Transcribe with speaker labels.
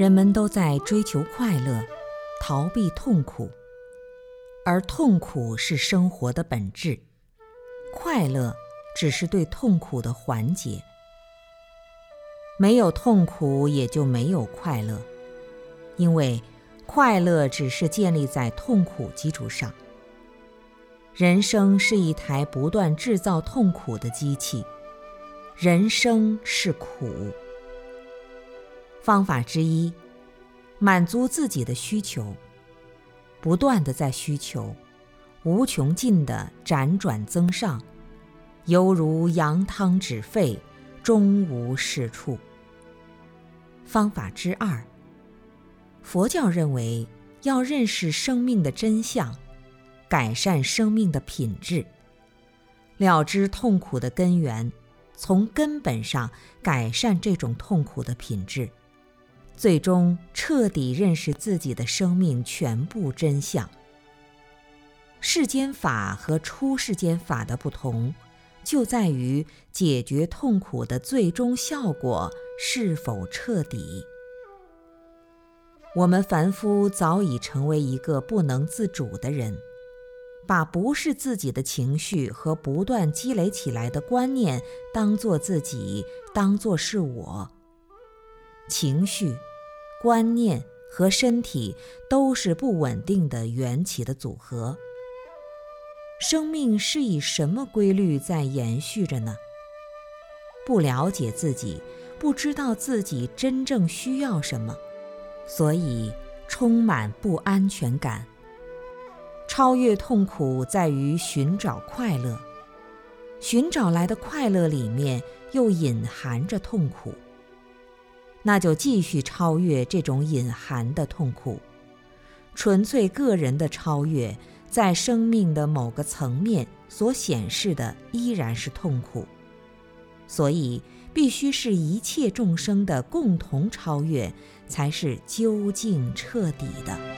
Speaker 1: 人们都在追求快乐，逃避痛苦，而痛苦是生活的本质，快乐只是对痛苦的缓解。没有痛苦，也就没有快乐，因为快乐只是建立在痛苦基础上。人生是一台不断制造痛苦的机器，人生是苦。方法之一，满足自己的需求，不断的在需求，无穷尽的辗转增上，犹如扬汤止沸，终无是处。方法之二，佛教认为要认识生命的真相，改善生命的品质，了知痛苦的根源，从根本上改善这种痛苦的品质。最终彻底认识自己的生命全部真相。世间法和出世间法的不同，就在于解决痛苦的最终效果是否彻底。我们凡夫早已成为一个不能自主的人，把不是自己的情绪和不断积累起来的观念当做自己，当做是我。情绪。观念和身体都是不稳定的缘起的组合。生命是以什么规律在延续着呢？不了解自己，不知道自己真正需要什么，所以充满不安全感。超越痛苦在于寻找快乐，寻找来的快乐里面又隐含着痛苦。那就继续超越这种隐含的痛苦，纯粹个人的超越，在生命的某个层面所显示的依然是痛苦，所以必须是一切众生的共同超越，才是究竟彻底的。